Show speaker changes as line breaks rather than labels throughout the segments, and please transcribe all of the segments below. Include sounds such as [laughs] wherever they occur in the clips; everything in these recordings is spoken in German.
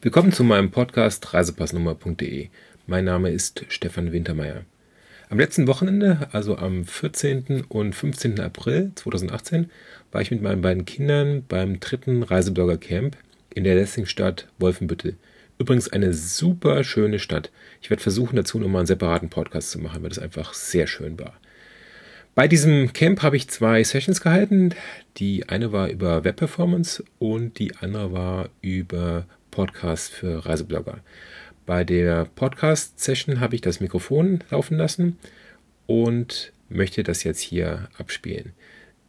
Willkommen zu meinem Podcast reisepassnummer.de. Mein Name ist Stefan Wintermeyer. Am letzten Wochenende, also am 14. und 15. April 2018, war ich mit meinen beiden Kindern beim dritten Reiseblogger Camp in der Lessingstadt Wolfenbüttel. Übrigens eine super schöne Stadt. Ich werde versuchen, dazu nochmal einen separaten Podcast zu machen, weil das einfach sehr schön war. Bei diesem Camp habe ich zwei Sessions gehalten. Die eine war über Webperformance und die andere war über Podcast für Reiseblogger. Bei der Podcast-Session habe ich das Mikrofon laufen lassen und möchte das jetzt hier abspielen.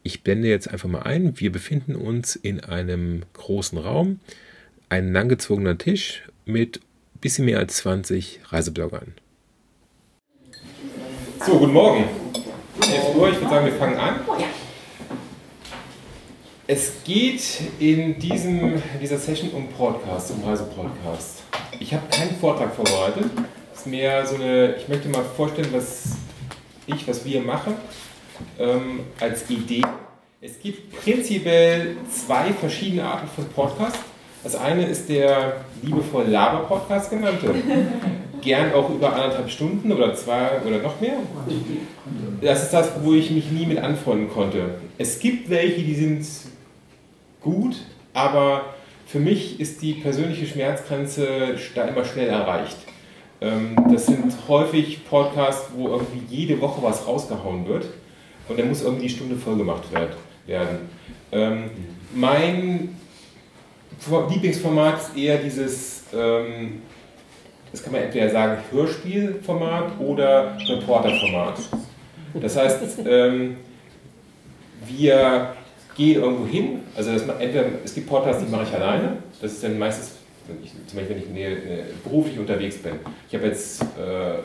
Ich blende jetzt einfach mal ein. Wir befinden uns in einem großen Raum, ein langgezogener Tisch mit ein bisschen mehr als 20 Reisebloggern. So, guten Morgen. 11 Uhr, ich würde sagen, wir fangen an. Es geht in diesem, dieser Session um Podcast, um Reisepodcast. Ich habe keinen Vortrag vorbereitet. Es ist mehr so eine, ich möchte mal vorstellen, was ich, was wir machen, ähm, als Idee. Es gibt prinzipiell zwei verschiedene Arten von Podcast. Das eine ist der liebevoll Laber-Podcast genannte. [laughs] Gern auch über anderthalb Stunden oder zwei oder noch mehr. Das ist das, wo ich mich nie mit anfreunden konnte. Es gibt welche, die sind gut, aber für mich ist die persönliche Schmerzgrenze da immer schnell erreicht. Ähm, das sind häufig Podcasts, wo irgendwie jede Woche was rausgehauen wird und dann muss irgendwie die Stunde voll gemacht werden. Ähm, mein Lieblingsformat ist eher dieses, ähm, das kann man entweder sagen, Hörspielformat oder Reporterformat. Das heißt, wir gehe irgendwo hin, also das, entweder, es gibt Podcasts, die mache ich alleine, das ist dann meistens, ich, zum Beispiel wenn ich ne, ne, beruflich unterwegs bin. Ich habe jetzt äh,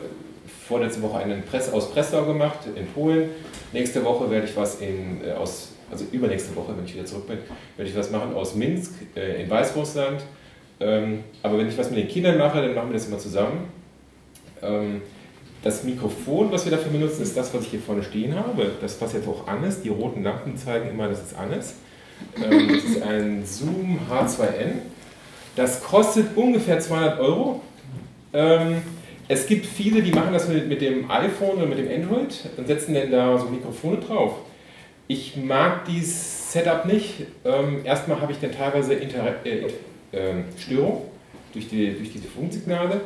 vorletzte Woche einen Press aus Breslau gemacht in Polen, nächste Woche werde ich was in, äh, aus, also übernächste Woche, wenn ich wieder zurück bin, werde ich was machen aus Minsk äh, in Weißrussland. Ähm, aber wenn ich was mit den Kindern mache, dann machen wir das immer zusammen. Ähm, das Mikrofon, was wir dafür benutzen, ist das, was ich hier vorne stehen habe. Das, was jetzt auch an ist. Die roten Lampen zeigen immer, dass es an ist. Ähm, das ist ein Zoom H2N. Das kostet ungefähr 200 Euro. Ähm, es gibt viele, die machen das mit, dem iPhone oder mit dem Android und setzen dann da so Mikrofone drauf. Ich mag dieses Setup nicht. Ähm, erstmal habe ich dann teilweise Inter äh, äh, Störung durch, die, durch diese Funksignale.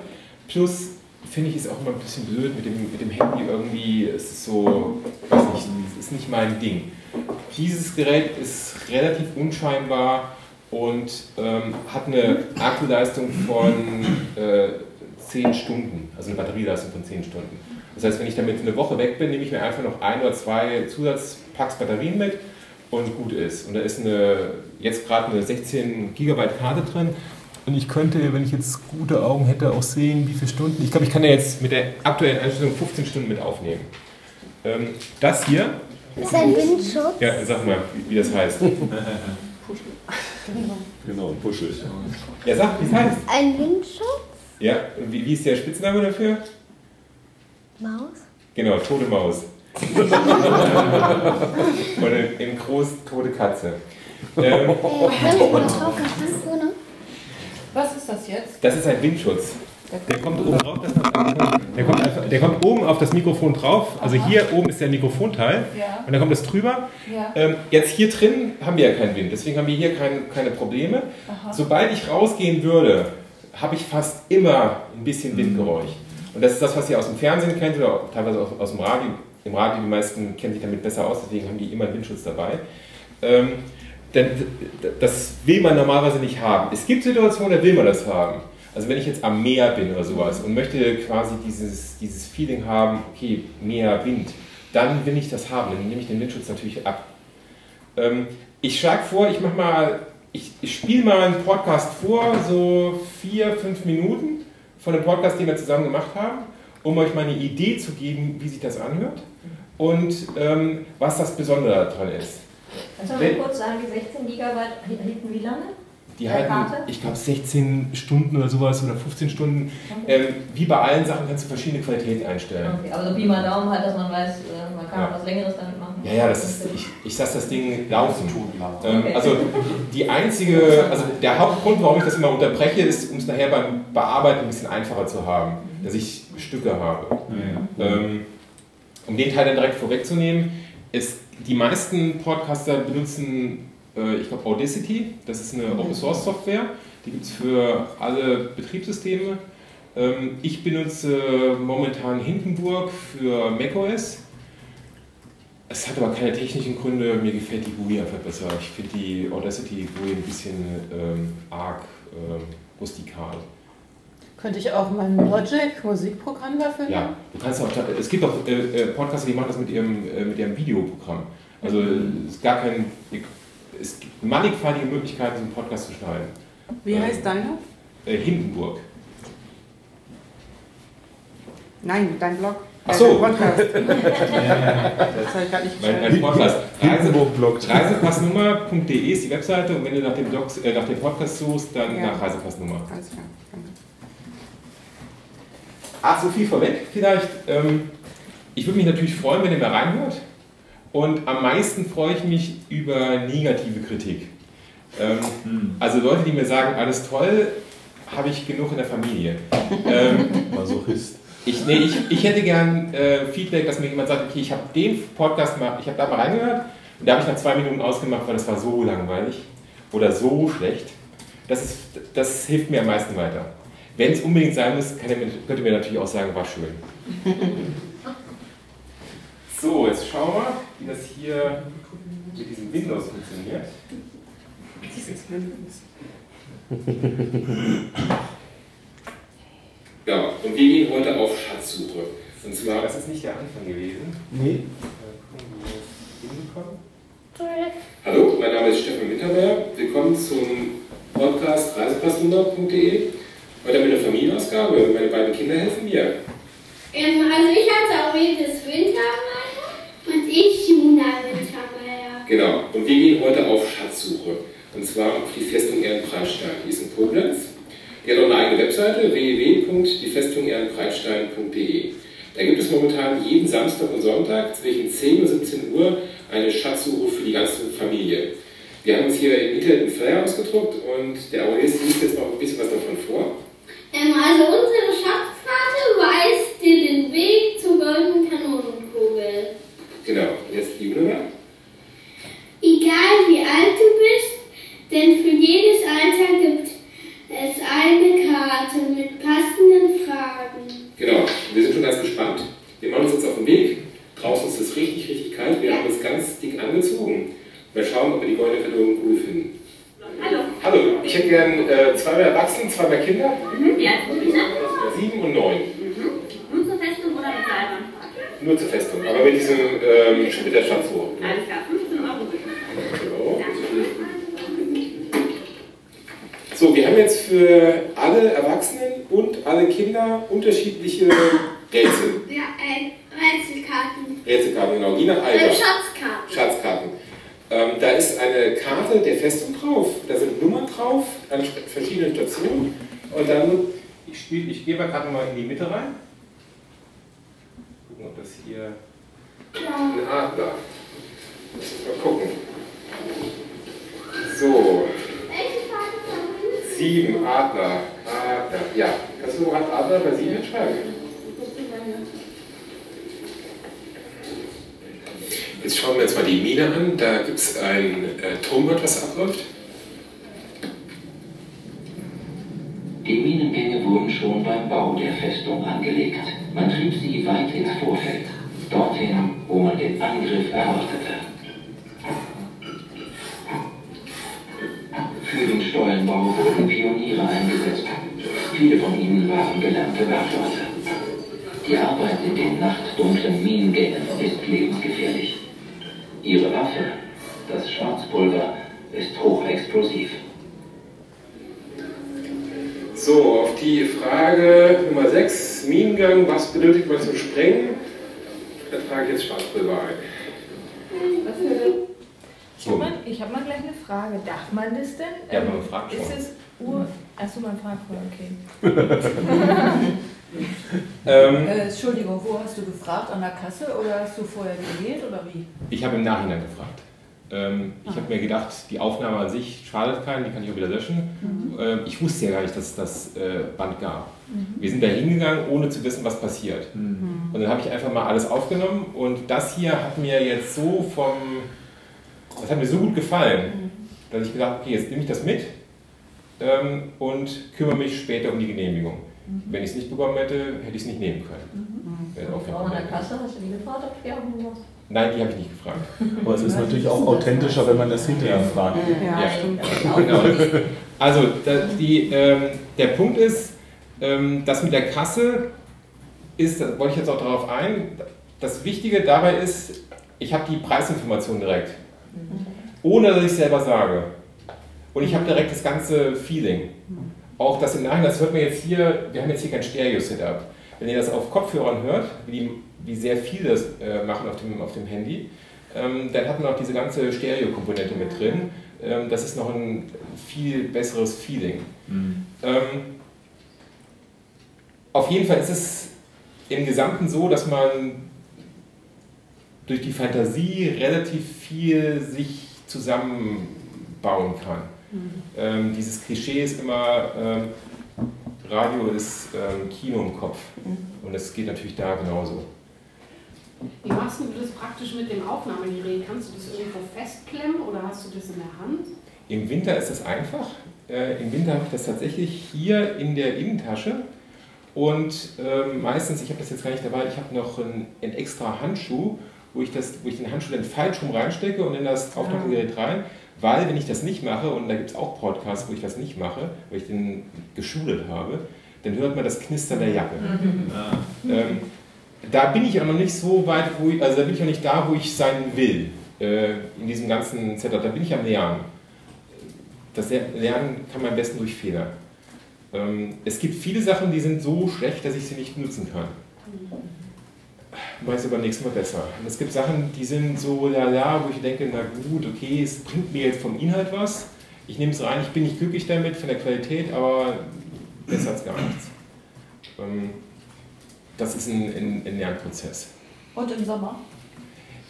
Plus finde ich, ist auch immer ein bisschen blöd mit dem, mit dem Handy irgendwie. Es ist so, weiß nicht, es ist nicht mein Ding. Dieses Gerät ist relativ unscheinbar und ähm, hat eine Akkuleistung von äh, 10 Stunden, also eine Batterieleistung von 10 Stunden. Das heißt, wenn ich damit eine Woche weg bin, nehme ich mir einfach noch ein oder zwei Zusatzpacks Batterien mit und gut ist. Und da ist eine, jetzt gerade eine 16 GB Karte drin und ich könnte, wenn ich jetzt gute Augen hätte, auch sehen, wie viele Stunden. Ich glaube, ich kann ja jetzt mit der aktuellen Einstellung 15 Stunden mit aufnehmen. Ähm, das hier.
Ist ein Windschutz?
Ja, sag mal, wie, wie das heißt.
Puschel. [laughs] Genau, Puschel.
Ja, sag, wie es heißt.
Ein Windschutz?
Ja, und wie, wie ist der Spitzname dafür?
Maus?
Genau, tote Maus. [laughs] Und in groß tote Katze. Ähm,
Äh, wenn ich mal drauf so, ne?
Was ist das jetzt?
Das ist ein Windschutz. Der kommt oben drauf, der, kommt einfach, der kommt oben auf das Mikrofon drauf. Also hier oben ist der Mikrofonteil
Ja.
und dann kommt das drüber.
Ja.
Ähm, jetzt hier drin haben wir ja keinen Wind, deswegen haben wir hier kein, keine Probleme.
Aha.
Sobald ich rausgehen würde, habe ich fast immer ein bisschen Windgeräusch. Und das ist das, was ihr aus dem Fernsehen kennt oder auch teilweise aus, aus dem Radio. Im Radio, die meisten kennen sich damit besser aus, deswegen haben die immer einen Windschutz dabei. Ähm, denn das will man normalerweise nicht haben. Es gibt Situationen, da will man das haben. Also wenn ich jetzt am Meer bin oder sowas und möchte quasi dieses, dieses Feeling haben, okay, Meer, Wind, dann will ich das haben, dann nehme ich den Windschutz natürlich ab. Ähm, ich schlage vor, ich mache mal, ich, ich spiele mal einen Podcast vor, so vier, fünf Minuten von dem Podcast, den wir zusammen gemacht haben, um euch mal eine Idee zu geben, wie sich das anhört und ähm, was das Besondere daran ist.
Kannst du mal kurz sagen, die 16 Gigabyte hielten wie lange?
Die halten,
Karte?
ich glaube, 16 Stunden oder sowas oder 15 Stunden. Ähm, wie bei allen Sachen kannst du verschiedene Qualitäten einstellen.
Okay, aber so Pi mal Daumen halt, dass man weiß, äh, man kann
Ja.
auch was Längeres damit machen.
Ja, ja, das ist, ich, ich lasse das Ding laufen. Ähm, also die einzige, also der Hauptgrund, warum ich das immer unterbreche, ist, um es nachher beim Bearbeiten ein bisschen einfacher zu haben, dass ich Stücke habe. Ähm, um den Teil dann direkt vorwegzunehmen, ist, die meisten Podcaster benutzen, äh, ich glaube, Audacity, das ist eine Open Source Software, die gibt es für alle Betriebssysteme. Ähm, ich benutze momentan Hindenburg für macOS. Es hat aber keine technischen Gründe, mir gefällt die GUI einfach besser. Ich finde die Audacity GUI ein bisschen ähm, arg ähm, rustikal.
Könnte ich auch mein Logic Musikprogramm dafür nehmen?
Ja, du kannst auch, es gibt auch äh, äh, Podcaster, die machen das mit ihrem, äh, mit ihrem Videoprogramm. Also es ist gar kein, es gibt mannigfaltige Möglichkeiten, so einen Podcast zu schneiden.
Wie
Ähm,
heißt deiner?
Hindenburg.
Nein, dein Blog.
Ach so.
Dein Podcast. [laughs] das habe ich gerade nicht
Mein,
verstanden.
mein Podcast. Reisepassnummer.de ist die Webseite und wenn du nach dem, Blog, äh, nach dem Podcast suchst, dann
Ja.
nach Reisepassnummer.
Alles klar. danke.
Ach, so viel vorweg vielleicht. Ähm, ich würde mich natürlich freuen, wenn ihr mal reinhört. Und am meisten freue ich mich über negative Kritik. Ähm, also Leute, die mir sagen, alles toll, habe ich genug in der Familie. ähm, [laughs]
Masochist.
ich, nee, ich, ich hätte gern äh, Feedback, dass mir jemand sagt, okay, ich habe den Podcast mal, ich habe da mal reingehört und da habe ich nach zwei Minuten ausgemacht, weil das war so langweilig oder so schlecht. Das, ist, das hilft mir am meisten weiter. Wenn es unbedingt sein muss, kann ihr mir, könnt ihr mir natürlich auch sagen, war schön. So, jetzt schauen wir, wie das hier mit diesem Windows funktioniert. Ja, und wir gehen heute auf Schatzsuche. Und zwar, das ist nicht der Anfang gewesen.
Nee.
Mal gucken, wie wir es hinbekommen. Hallo, mein Name ist Stefan Winterberg. Willkommen zum Podcast reisepassnummer.de. Heute haben wir eine Familienausgabe. Meine beiden Kinder helfen mir.
Ähm, also ich heiße Aurelius Wintermeier und ich Juna Wintermeier.
Genau, und wir gehen heute auf Schatzsuche. Und zwar auf die Festung Ehrenbreitstein. Die ist in Koblenz. Die hat auch eine eigene Webseite www.diefestung-ehrenbreitstein.de. Da gibt es momentan jeden Samstag und Sonntag zwischen 10 und 17 Uhr eine Schatzsuche für die ganze Familie. Wir haben uns hier im Internet einen Flyer ausgedruckt und der Aurelius liest jetzt noch ein bisschen was davon vor.
Ähm, also unsere Schatzkarte weist dir den Weg zur goldenen Kanonenkugel.
Genau, jetzt die Juna.
Egal wie alt du bist, denn für jedes Alter gibt es eine Karte mit passenden Fragen.
Genau, wir sind schon ganz gespannt. Wir machen uns jetzt auf den Weg. Draußen ist es richtig, richtig kalt. Wir haben uns ganz dick angezogen. Mal schauen, ob wir die goldene Kanonenkugel finden.
Hallo.
Hallo, ich hätte gern äh, zwei Erwachsene, zwei Kinder.
Wie alt sind Sie denn?
Sieben und neun.
Nur zur Festung oder mit Seilbahnfahrt?
Nur zur Festung. Aber mit diesem ähm, mit der Schatzsuche.
Alles klar, 15 Euro bitte.
Genau. So, wir haben jetzt für alle Erwachsenen und alle Kinder unterschiedliche Rätsel.
Ja, äh, Rätselkarten.
Rätselkarten, genau, je nach
Äh,
Alter.
Schatzkarten.
Schatzkarten. Ähm, da ist eine Karte der Festung drauf, da sind Nummern drauf an verschiedenen Stationen. Und dann, ich, spiel, ich gehe mal gerade mal in die Mitte rein. Gucken, ob das hier. Ein Adler. Mal gucken. So, sieben Adler. Adler. Ja, kannst du gerade Adler bei sieben schreiben? Jetzt schauen wir uns mal die Mine an. Da gibt es ein äh, Tonband, was abläuft.
Die Minengänge wurden schon beim Bau der Festung angelegt. Man trieb sie weit ins Vorfeld, dorthin, wo man den Angriff erwartete. Für den Stollenbau wurden Pioniere eingesetzt. Viele von ihnen waren gelernte Bergleute. Die Arbeit in den nachtdunklen Minengängen ist lebensgefährlich. Ihre Waffe, das Schwarzpulver, ist hochexplosiv.
So, auf die Frage Nummer 6, Minengang, was benötigt man zum Sprengen? Da trage ich jetzt Schwarzpulver ein.
Ich habe mal, ich hab mal gleich eine Frage. Darf man das denn?
Ja, man fragt schon.
Ist es Ur... Achso, man fragt vorher, okay. [laughs]
Ähm,
Äh, Entschuldigung, wo hast du gefragt? An der Kasse oder hast du vorher gewählt oder wie?
ich habe im Nachhinein gefragt. Ähm, ich habe mir gedacht, die Aufnahme an sich schadet keinen, die kann ich auch wieder löschen. Ähm, ich wusste ja gar nicht, dass es das äh, Band gab. Wir sind da hingegangen, ohne zu wissen, was passiert. Und dann habe ich einfach mal alles aufgenommen und das hier hat mir jetzt so vom, das hat mir so gut gefallen, dass ich gedacht okay, jetzt nehme ich das mit ähm, und kümmere mich später um die Genehmigung. Wenn ich es nicht bekommen hätte, hätte ich es nicht nehmen können. Wäre auch kein
Frau an der. Kasse, hast du die gefragt, ob die auch noch
Nein, die habe ich nicht gefragt. [laughs]
Aber es ist natürlich auch authentischer, wenn man das hinterher fragt.
Ja.
stimmt.
Genau. Also da, die, ähm, der Punkt ist, ähm, das mit der Kasse ist, da wollte ich jetzt auch darauf ein, das Wichtige dabei ist, ich habe die Preisinformation direkt, ohne dass ich es selber sage. Und ich habe direkt das ganze Feeling. Auch das im Nachhinein, das hört man jetzt hier, wir haben jetzt hier kein Stereo-Setup. Wenn ihr das auf Kopfhörern hört, wie, wie sehr viel das äh, machen auf dem, auf dem Handy, ähm, dann hat man auch diese ganze Stereo-Komponente mit drin. Ähm, das ist noch ein viel besseres Feeling. Ähm, auf jeden Fall ist es im Gesamten so, dass man durch die Fantasie relativ viel sich zusammenbauen kann. Ähm, dieses Klischee ist immer, ähm, Radio ist ähm, Kino im Kopf. Und das geht natürlich da genauso.
Wie machst du das praktisch mit dem Aufnahmegerät? Kannst du das irgendwo festklemmen oder hast du das in der Hand?
Im Winter ist es einfach. Äh, Im Winter habe ich das tatsächlich hier in der Innentasche. Und ähm, meistens, ich habe das jetzt gar nicht dabei, ich habe noch einen, einen extra Handschuh, wo ich, das, wo ich den Handschuh dann falsch rum reinstecke und in das Aufnahmegerät rein. Weil, wenn ich das nicht mache, und da gibt es auch Podcasts, wo ich das nicht mache, weil ich den geschult habe, dann hört man das Knistern der Jacke. Ähm, da bin ich aber noch nicht so weit, wo ich, also da bin ich noch nicht da, wo ich sein will, äh, in diesem ganzen Setup. Da bin ich am Lernen. Das Lernen kann man am besten durch Fehler. Ähm, es gibt viele Sachen, die sind so schlecht, dass ich sie nicht nutzen kann. Weiß aber nächstes Mal besser. Und es gibt Sachen, die sind so lala, wo ich denke, na gut, okay, es bringt mir jetzt vom Inhalt was. Ich nehme es rein, ich bin nicht glücklich damit von der Qualität, aber besser als gar nichts. Ähm, das ist ein, ein, ein Lernprozess.
Und im Sommer?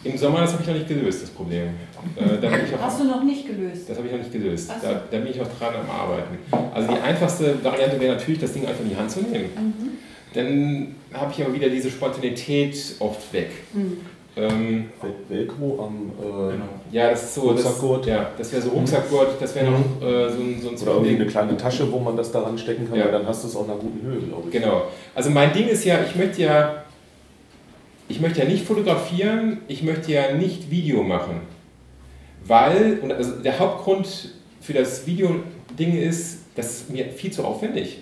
Im Sommer, das habe ich noch nicht gelöst, das Problem. Äh, da
Hast du noch nicht gelöst?
das habe ich noch nicht gelöst. Da, da bin ich noch dran am Arbeiten. Also die einfachste Variante wäre natürlich, das Ding einfach in die Hand zu nehmen.
Mhm.
Dann habe ich aber wieder diese Spontanität oft weg.
Mhm.
Ähm,
Vel- Velcro am äh,
ja, das ist so. Das,
Rucksackgurt.
ja, das wäre so Rucksackgurt, das wäre noch äh, so ein, so ein
oder irgendwie eine kleine Tasche, wo man das daran stecken kann,
Ja.
weil dann hast du es auf einer guten Höhe, glaube ich.
Genau. Also mein Ding ist ja, ich möchte ja, ich möchte ja nicht fotografieren, ich möchte ja nicht Video machen. Weil, und also der Hauptgrund für das Video-Ding ist, das ist mir viel zu aufwendig.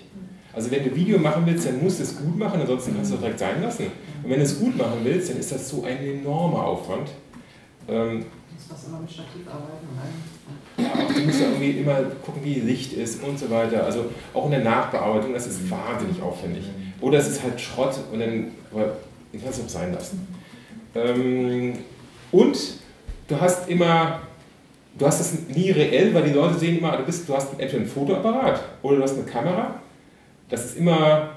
Also wenn du Video machen willst, dann musst du es gut machen, ansonsten kannst du es direkt sein lassen. Und wenn du es gut machen willst, dann ist das so ein enormer Aufwand. Ähm,
Du musst das immer mit Stativ arbeiten.
ja, du musst ja irgendwie immer gucken, wie Licht ist und so weiter. Also auch in der Nachbearbeitung, das ist wahnsinnig aufwendig. Oder es ist halt Schrott und dann aber den kannst du auch sein lassen. Ähm, und du hast immer, du hast es nie reell, weil die Leute sehen immer, du, bist, du hast entweder einen Fotoapparat oder du hast eine Kamera. Das ist immer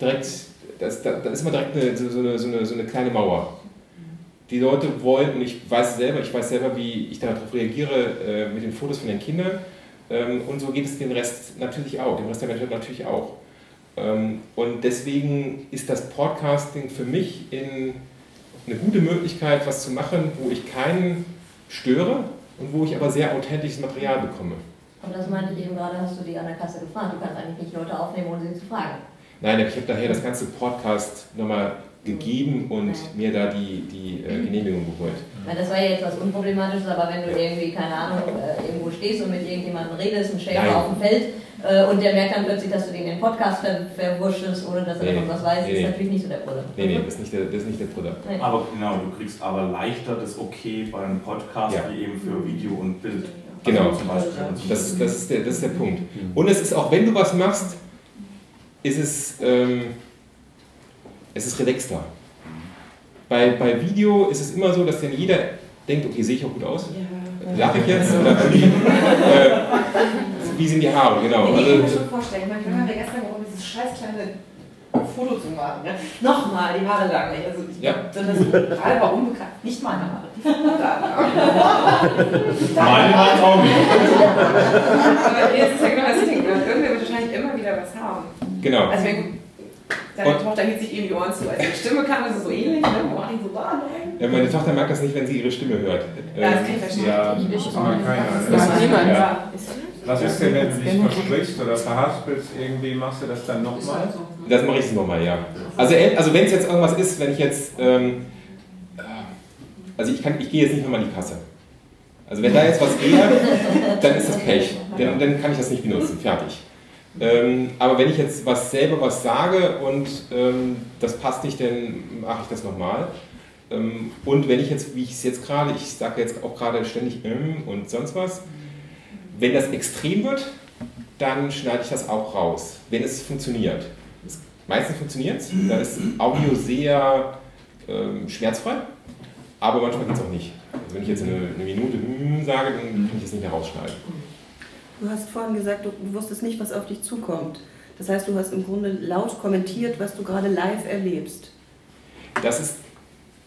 direkt, das, da, da ist immer direkt eine, so, eine, so, eine, so eine kleine Mauer. Die Leute wollen, und ich weiß selber, ich weiß selber, wie ich darauf reagiere äh, mit den Fotos von den Kindern. Ähm, und so geht es den Rest natürlich auch, dem Rest der Menschheit natürlich auch. Ähm, und deswegen ist das Podcasting für mich in eine gute Möglichkeit, was zu machen, wo ich keinen störe und wo ich aber sehr authentisches Material bekomme.
Und das meinte ich eben gerade, hast du die an der Kasse gefragt. Du kannst eigentlich nicht Leute aufnehmen, ohne sie zu fragen.
Nein, aber ich habe daher das ganze Podcast nochmal gegeben und mir da die, die äh, Genehmigung geholt.
Weil das war ja jetzt was Unproblematisches, aber wenn du irgendwie, keine Ahnung, äh, irgendwo stehst und mit irgendjemandem redest, ein
Nein.
Schäfer auf dem Feld, äh, und der merkt dann plötzlich, dass du den in den Podcast ver verwurschtelst, ohne dass er
Nee,
was weiß,
nee,
ist
nee.
natürlich nicht so der Brille.
Nee, nee, das ist nicht der, das ist nicht der Bruder.
Nee.
Aber genau, du kriegst aber leichter das Okay beim Podcast
Ja.
wie eben für Video und Bild.
Genau.
Also zum Beispiel.
Das, das, ist der, das ist der Punkt. Und es ist auch, wenn du was machst, ist es, ähm, es ist relaxter. Bei, bei Video ist es immer so, dass dann jeder denkt, okay, sehe ich auch gut aus? Lache ich jetzt? Oder irgendwie, äh, wie sind die Haare, genau.
Ich kann mir
Also,
schon vorstellen, wir haben ja gestern gebraucht, dieses scheiß kleine Foto zu machen. Ne? Nochmal, die Haare lagen nicht. Also ich
Ja.
glaube, das ist gerade warum bekannt. Nicht meine Haare. [laughs]
Meine waren auch nicht.
Aber jetzt ist ja genau das Ding. ne? Irgendwer wird wahrscheinlich immer wieder was haben.
genau.
Also wenn deine
Und-
Tochter hielt sich eben die Ohren zu. Als die Stimme kam, ist es so ähnlich. Ne? So war. nein.
Ja, meine Tochter mag das nicht, wenn sie ihre Stimme hört.
Ja, das
Ähm,
kann ich verstehen.
Ja,
Ich
kann ja
Das
alles.
ist niemand.
Ja.
Ja.
Was ist denn, wenn du dich versprichst oder verhaspelst, irgendwie machst du das dann nochmal?
Das mache ich nochmal, ja. Also, äh, also wenn es jetzt irgendwas ist, wenn ich jetzt, ähm, äh, also ich, kann, ich gehe jetzt nicht nochmal in die Kasse. Also wenn da jetzt was wäre, dann ist das Pech. Dann, dann kann ich das nicht benutzen. Fertig. Ähm, aber wenn ich jetzt was selber was sage und ähm, das passt nicht, dann mache ich das nochmal. Ähm, und wenn ich jetzt, wie ich es jetzt gerade, ich sage jetzt auch gerade ständig ähm, und sonst was, wenn das extrem wird, dann schneide ich das auch raus, wenn es funktioniert. Es, meistens funktioniert es, da ist Audio sehr ähm, schmerzfrei, aber manchmal geht es auch nicht. Also wenn ich jetzt eine, eine Minute hm sage, dann kann ich es nicht mehr rausschneiden.
Du hast vorhin gesagt, du du wusstest nicht, was auf dich zukommt. Das heißt, du hast im Grunde laut kommentiert, was du gerade live erlebst.
Das ist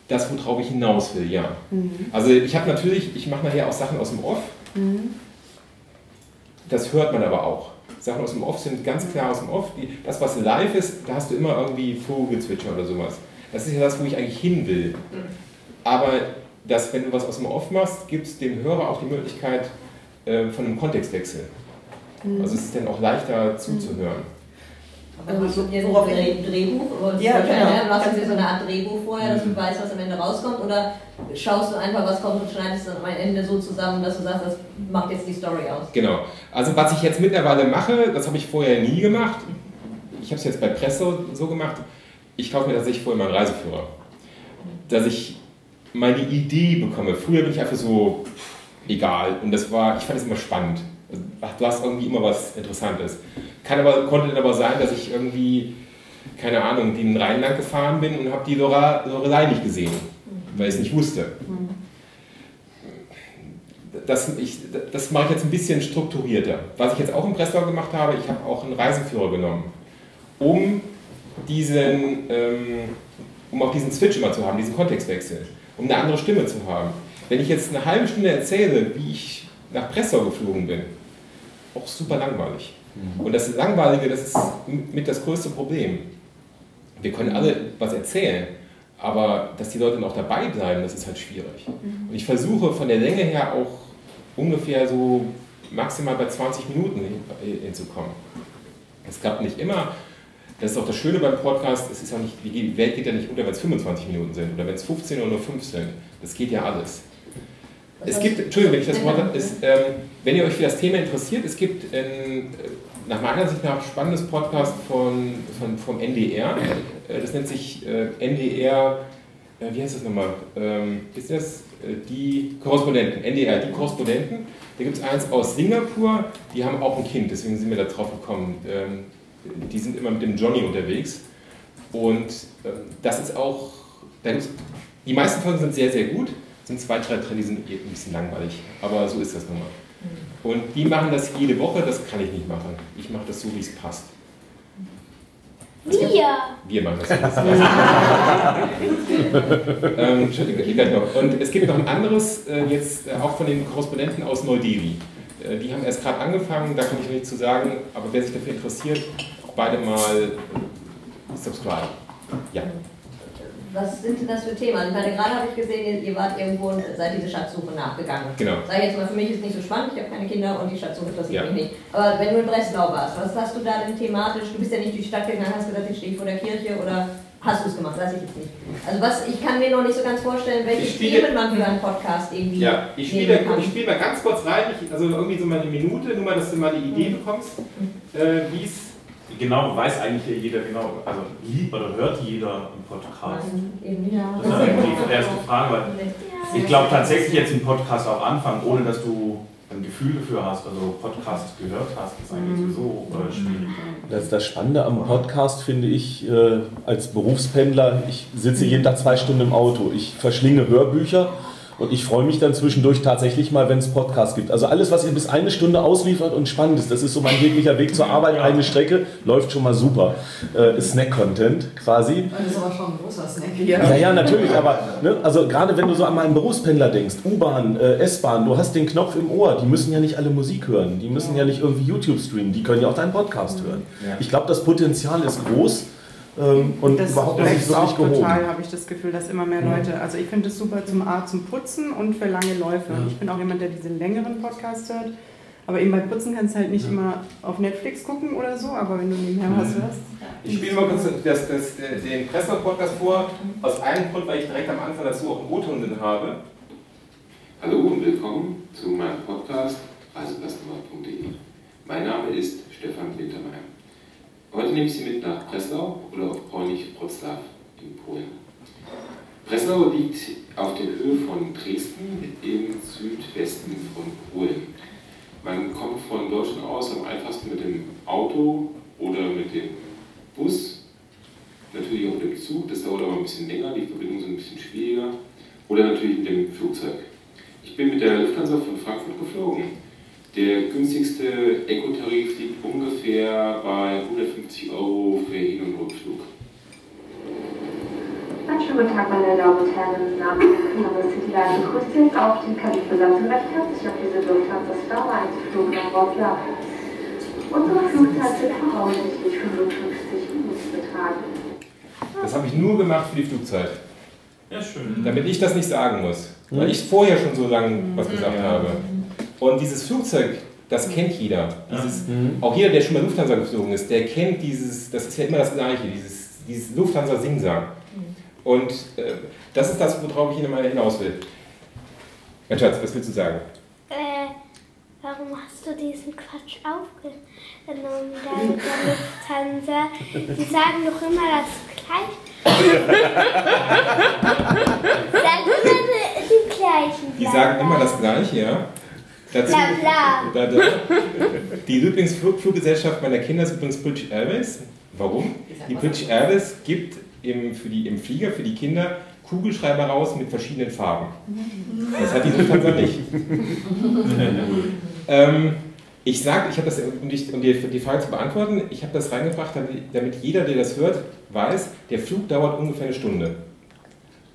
das, worauf ich hinaus will, ja.
Mhm.
Also ich habe natürlich, ich mache nachher auch Sachen aus dem Off,
Mhm.
Das hört man aber auch. Sachen aus dem Off sind ganz klar aus dem Off. Die, das, was live ist, da hast du immer irgendwie Vogelzwitscher oder sowas. Das ist ja das, wo ich eigentlich hin will. Aber dass, wenn du was aus dem Off machst, gibt es dem Hörer auch die Möglichkeit äh, von einem Kontextwechsel.
Mhm.
Also es ist dann auch leichter zuzuhören.
Also es gibt jetzt
Worauf
ein
ich-
Dreh- Drehbuch,
Ja,
ja,
genau.
du machst jetzt so eine Art Drehbuch vorher, dass du weißt, was am Ende rauskommt, oder schaust du einfach, was kommt und schneidest dann am Ende so zusammen, dass du sagst, das macht jetzt die Story aus.
Genau. Also was ich jetzt mittlerweile mache, das habe ich vorher nie gemacht. Ich habe es jetzt bei Presse so gemacht. Ich kaufe mir tatsächlich vorher mal einen Reiseführer. Dass ich meine Idee bekomme. Früher bin ich einfach so egal. Und das war, ich fand es immer spannend. Ach, du hast irgendwie immer was Interessantes. Kann aber, konnte dann aber sein, dass ich irgendwie, keine Ahnung, den Rhein lang gefahren bin und habe die Lora- Lorelei nicht gesehen, weil ich es nicht wusste das, ich, das mache ich jetzt ein bisschen strukturierter. Was ich jetzt auch in Breslau gemacht habe, ich habe auch einen Reiseführer genommen, um diesen, ähm, um auch diesen Switch immer zu haben, diesen Kontextwechsel, um eine andere Stimme zu haben. Wenn ich jetzt eine halbe Stunde erzähle, wie ich nach Breslau geflogen bin, auch super langweilig. Und das Langweilige, das ist mit das größte Problem. Wir können alle was erzählen, aber dass die Leute noch dabei bleiben, das ist halt schwierig. Und ich versuche von der Länge her auch ungefähr so maximal bei 20 Minuten hin- hinzukommen. Es klappt nicht immer. Das ist auch das Schöne beim Podcast, es ist ja nicht, die Welt geht ja nicht unter, wenn es 25 Minuten sind oder wenn es 15 oder nur 5 sind. Das geht ja alles. Es gibt, Entschuldigung, wenn ich das Wort habe, ist, ähm, wenn ihr euch für das Thema interessiert, es gibt ein, äh, nach meiner Sicht nach spannendes Podcast von, von, vom NDR. Äh, Das nennt sich äh, NDR, äh, wie heißt das nochmal? Ähm, ist das äh, die Korrespondenten? NDR, die Korrespondenten. Da gibt es eins aus Singapur, die haben auch ein Kind, deswegen sind wir da drauf gekommen. Ähm, die sind immer mit dem Johnny unterwegs. Und ähm, das ist auch, da gibt's, die meisten Folgen sind sehr, sehr gut. Sind zwei, drei drin, die sind eh ein bisschen langweilig. Aber so ist das nun mal. Und die machen das jede Woche, das kann ich nicht machen. Ich mache das so, wie es passt.
Wir.
Wir machen das so, [laughs] ähm, noch. Und es gibt noch ein anderes, äh, jetzt äh, auch von den Korrespondenten aus Neu-Delhi. Äh, die haben erst gerade angefangen, da kann ich noch nichts zu sagen, aber wer sich dafür interessiert, beide mal subscribe. Ja.
Was sind denn das für Themen? Also ich meine, gerade habe ich gesehen, ihr- wart irgendwo und seid diese Schatzsuche nachgegangen.
Genau.
Sag ich jetzt mal, für mich ist nicht so spannend, ich habe keine Kinder und die Schatzsuche interessiert
Ja.
mich nicht. Aber wenn du in Breslau warst, was hast du da denn thematisch? Du bist ja nicht durch die Stadt gegangen, hast gesagt, jetzt stehe ich vor der Kirche oder hast du es gemacht? Weiß ich jetzt nicht. Also was, ich kann mir noch nicht so ganz vorstellen, welche
Ich spiele-
Themen man für einen Podcast irgendwie
Ja, ich spiele, ich spiele mal ganz kurz rein, ich, also irgendwie so mal eine Minute, nur mal, dass du mal die Idee bekommst, äh, wie es.
Genau, weiß eigentlich jeder genau, also liebt oder hört jeder einen Podcast?
Nein, eben nicht.
Das ist eigentlich die erste Frage, weil ich glaube tatsächlich jetzt einen Podcast auch anfangen, ohne dass du ein Gefühl dafür hast, also Podcasts gehört hast, ist eigentlich sowieso äh, schwierig.
Das, das Spannende am Podcast finde ich äh, als Berufspendler, ich sitze jeden Tag zwei Stunden im Auto. Ich verschlinge Hörbücher Und ich freue mich dann zwischendurch tatsächlich mal, wenn es Podcasts gibt. Also alles, was ihr bis eine Stunde ausliefert und spannend ist, das ist so mein täglicher Weg zur Arbeit, eine Strecke, läuft schon mal super. Äh, Snack-Content quasi.
Das ist aber schon ein großer Snack.
Ja, ja, natürlich, aber ne, also gerade wenn du so an meinen Berufspendler denkst, U-Bahn, äh, S-Bahn, du hast den Knopf im Ohr, die müssen ja nicht alle Musik hören, die müssen ja nicht irgendwie YouTube streamen, die können ja auch deinen Podcast hören.
Ja.
Ich glaube, das Potenzial ist groß ähm, und
das
überhaupt noch nicht wirklich
auch
gehoben.
total, habe ich das Gefühl, dass immer mehr
Ja.
Leute, also ich finde es super zum A, zum Putzen und für lange Läufe.
Ja.
Ich bin auch jemand, der diese längeren Podcasts hört. Aber eben bei Putzen kannst du halt nicht immer auf Netflix gucken oder so, aber wenn du nebenher was hörst.
Ich spiele mal kurz das, das, den Pressler-Podcast vor, aus einem Grund, weil ich direkt am Anfang dazu auch einen O-Ton drin habe.
Hallo und willkommen zu meinem Podcast reiseplasnummer.de. Mein Name ist Stefan Wintermeyer. Heute nehme ich Sie mit nach Breslau oder auf Polnisch Wrocław in Polen. Breslau liegt auf der Höhe von Dresden im Südwesten von Polen. Man kommt von Deutschland aus am einfachsten mit dem Auto oder mit dem Bus, natürlich auch mit dem Zug, das dauert aber ein bisschen länger, die Verbindungen sind ein bisschen schwieriger, oder natürlich mit dem Flugzeug. Ich bin mit der Lufthansa von Frankfurt geflogen. Der günstigste Eco-Tarif liegt ungefähr bei 150 Euro für Hin- und Rückflug.
Einen schönen guten Tag, meine Damen und Herren. Im Namen der Firma Cityline begrüßt Sie auf die Kalifbesatzung recht herzlich auf diese Lufthansa Starlines Flug nach Wrocław. Unsere Flugzeit wird voraussichtlich 55 Minuten betragen.
Das habe ich nur gemacht für die Flugzeit.
Ja, schön.
Damit ich das nicht sagen muss. Weil ich vorher schon so lange was gesagt habe. Und dieses Flugzeug, das kennt jeder. Dieses, Auch jeder, der schon mal Lufthansa geflogen ist, der kennt dieses, das ist ja immer das Gleiche, dieses, dieses Lufthansa-Singsang. Und äh, das ist das, worauf ich immer hinaus will. Mein Schatz, was willst du sagen?
Äh, warum hast du diesen Quatsch aufgenommen der Lufthansa? Die sagen doch immer das Gleiche. [laughs] sagen immer die, die gleichen.
Die sagen immer das Gleiche, ja. Dazu,
Bla,
Da, da, die Lieblingsfluggesellschaft meiner Kinder ist übrigens British Airways. Warum? Die British Airways gibt im, für die, im Flieger für die Kinder Kugelschreiber raus mit verschiedenen Farben. Das hat die Lufthansa nicht. [laughs] ähm, ich sage, ich habe das, um, dich, um die, die Frage zu beantworten, ich habe das reingebracht, damit, damit jeder, der das hört, weiß, der Flug dauert ungefähr eine Stunde.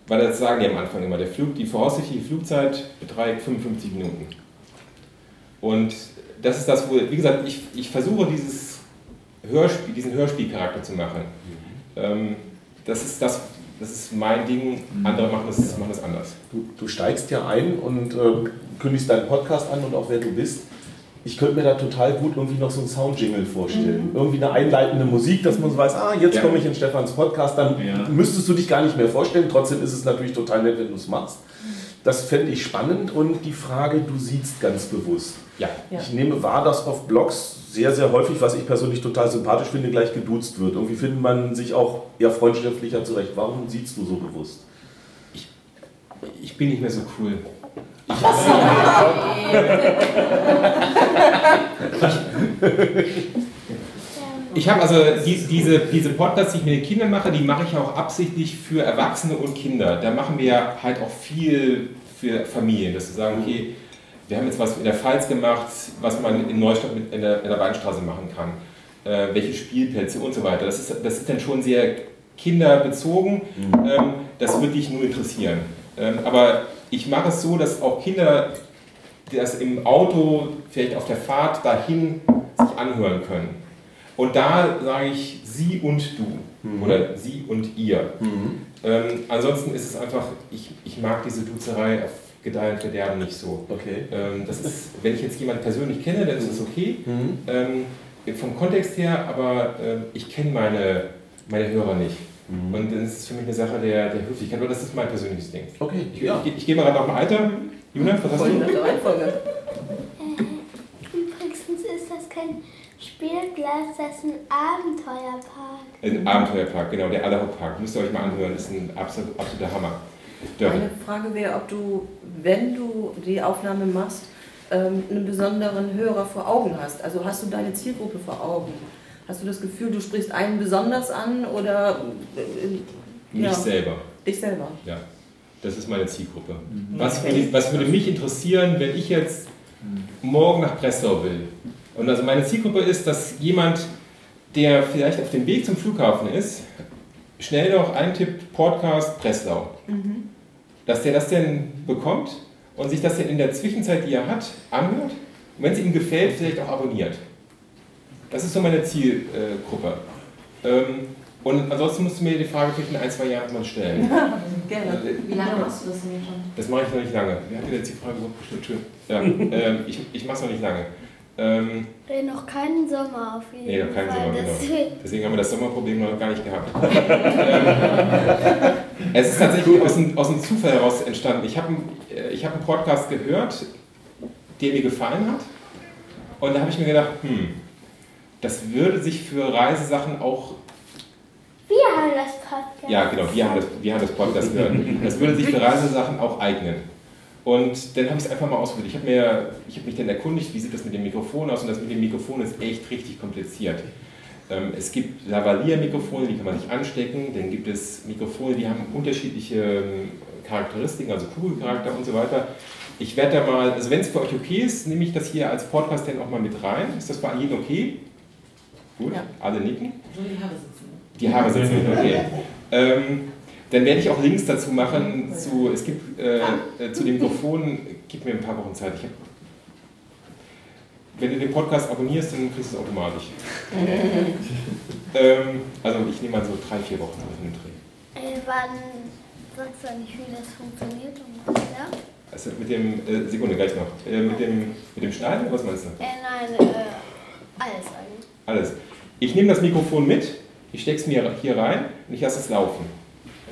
Weil das sagen die am Anfang immer, der Flug, die voraussichtliche Flugzeit beträgt 55 Minuten. Und das ist das, wo, wie gesagt, ich, ich versuche dieses Hörspiel, diesen Hörspielcharakter zu machen. Ähm, das, ist das, das ist mein Ding, andere machen das, machen das anders.
Du, du steigst ja ein und äh, kündigst deinen Podcast an und auch wer du bist. Ich könnte mir da total gut irgendwie noch so einen Soundjingle vorstellen. Irgendwie eine einleitende Musik, dass man so weiß, ah, jetzt
Ja.
komme ich in Stefans Podcast, dann müsstest du dich gar nicht mehr vorstellen. Trotzdem ist es natürlich total nett, wenn du es machst. Das fände ich spannend und die Frage, du siehst ganz bewusst.
Ja.
Ich nehme wahr, dass auf Blogs sehr, sehr häufig, was ich persönlich total sympathisch finde, gleich geduzt wird. Irgendwie findet man sich auch eher freundschaftlicher zurecht. Warum siehst du so bewusst?
Ich bin nicht mehr so cool. Ich [laughs] habe also die, diese, diese Podcasts, die ich mit den Kindern mache, die mache ich auch absichtlich für Erwachsene und Kinder. Da machen wir halt auch viel für Familien, dass wir sagen, okay, wir haben jetzt was in der Pfalz gemacht, was man in Neustadt mit in, der, in der Weinstraße machen kann. Äh, welche Spielplätze und so weiter. Das ist, das ist dann schon sehr kinderbezogen. Ähm, das würde dich nur interessieren. Ähm, aber ich mache es so, dass auch Kinder das im Auto, vielleicht auf der Fahrt dahin sich anhören können. Und da sage ich sie und du oder sie und ihr. Ähm, ansonsten ist es einfach, ich, ich mag diese Duzerei auf Gedeih und Verderben nicht so.
Okay.
Ähm, das ist, wenn ich jetzt jemanden persönlich kenne, dann ist es okay. Ähm, vom Kontext her, aber ähm, ich kenne meine, meine Hörer nicht. Und dann ist es für mich eine Sache der, der Höflichkeit, aber das ist mein persönliches Ding.
Okay,
Ich,
ja.
ich, ich gehe mal gerade auf ein Alter. Jonas, was hast du?
Übrigens ist das kein Spielglas, das ist ein Abenteuerpark.
Ein Abenteuerpark, genau, der Allerhochpark. Müsst ihr euch mal anhören, das ist ein absolut, absoluter Hammer. Dörte.
Meine Frage wäre, ob du, wenn du die Aufnahme machst, ähm, einen besonderen Hörer vor Augen hast. Also hast du deine Zielgruppe vor Augen? Hast du das Gefühl, du sprichst einen besonders an oder äh,
Mich selber.
Dich selber.
Ja. Das ist meine Zielgruppe. Was, würde, was würde mich interessieren, wenn ich jetzt morgen nach Breslau will? Und also meine Zielgruppe ist, dass jemand, der vielleicht auf dem Weg zum Flughafen ist, schnell noch eintippt Podcast Breslau. Dass der das denn bekommt und sich das dann in der Zwischenzeit, die er hat, anhört und wenn es ihm gefällt, vielleicht auch abonniert. Das ist so meine Zielgruppe. Ähm, und ansonsten musst du mir die Frage vielleicht in ein, zwei Jahren mal stellen. [laughs]
Gerne.
Wie lange machst du das denn schon?
Das mache ich noch nicht lange. Wer hat denn jetzt die Frage überhaupt gestellt? Schön. Ja, ähm, ich ich mache es noch nicht lange. Ähm,
Äh, noch keinen Sommer auf jeden
nee, noch keinen
Fall.
Sommer, genau.
Deswegen-
haben wir das Sommerproblem noch gar nicht gehabt. [laughs] ähm, es ist tatsächlich aus einem, aus einem Zufall heraus entstanden. Ich habe einen, äh, ich hab einen Podcast gehört, der mir gefallen hat. Und da habe ich mir gedacht, hm, das würde sich für Reisesachen auch
Wir haben das Podcast.
ja, genau, wir haben das, wir haben das Podcast gehört. Das würde sich für Reisesachen auch eignen. Und dann habe ich es einfach mal ausprobiert. Ich habe habe mich dann erkundigt, wie sieht das mit dem Mikrofon aus? Und das mit dem Mikrofon ist echt richtig kompliziert. Ähm, es gibt Lavalier-Mikrofone, die kann man sich anstecken. Dann gibt es Mikrofone, die haben unterschiedliche ähm, Charakteristiken, also Kugelcharakter und so weiter. Ich werde da mal, also wenn es für euch okay ist, nehme ich das hier als Podcast dann auch mal mit rein. Ist das für jeden okay? Gut, alle nicken.
Nur die Haare sitzen.
Die Haare sitzen nicht, okay. [laughs] Ähm, dann werde ich auch Links dazu machen. Zu, es gibt äh, äh, zu dem Mikrofon, gib mir ein paar Wochen Zeit. Hab, wenn du den Podcast abonnierst, dann kriegst du es automatisch. [laughs] ähm, also ich nehme mal so drei, vier Wochen auf den Dreh.
Äh, wann sagst du eigentlich, wie das funktioniert? Und was, ja?
Also mit dem, äh, Sekunde, gleich noch. Äh, mit, dem, mit dem Schneiden, was meinst du?
Äh, nein, äh, alles eigentlich.
Alles. Ich nehme das Mikrofon mit, ich stecke es mir hier rein und ich lasse es laufen.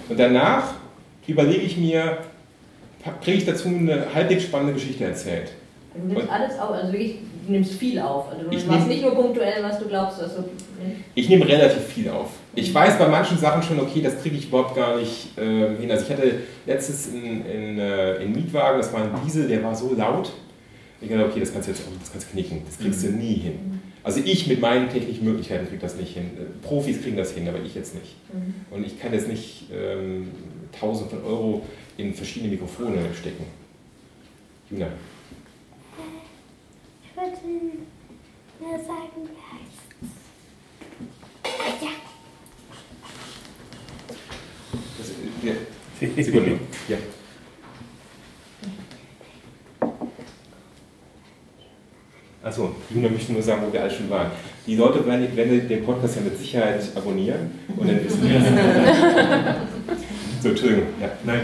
Und danach überlege ich mir, kriege ich dazu eine halbwegs spannende Geschichte erzählt.
Du nimmst alles auf, also wirklich, du nimmst viel auf. Also du
Ich
machst nicht nur punktuell, was du glaubst, du.
Ich nehme relativ viel auf. Ich weiß bei manchen Sachen schon, okay, das kriege ich überhaupt gar nicht ähm, hin. Also ich hatte letztes in, in, äh, in Mietwagen, das war ein Diesel, der war so laut. Ich dachte, okay, das kannst du jetzt auch, das kannst du knicken. Das kriegst du nie hin. Also ich mit meinen technischen Möglichkeiten kriege das nicht hin. Profis kriegen das hin, aber ich jetzt nicht. Und ich kann jetzt nicht ähm, tausend von Euro in verschiedene Mikrofone stecken. Juna.
Ich würde nur sagen, wie heißt es? Ja.
Das, äh, ja. Sekunde. [laughs] Ja. Achso, Juna möchte nur sagen, wo wir alle schon waren. Die Leute werden, werden den Podcast ja mit Sicherheit abonnieren und dann wissen wir es. [laughs] So, Entschuldigung. Ja.
Nein.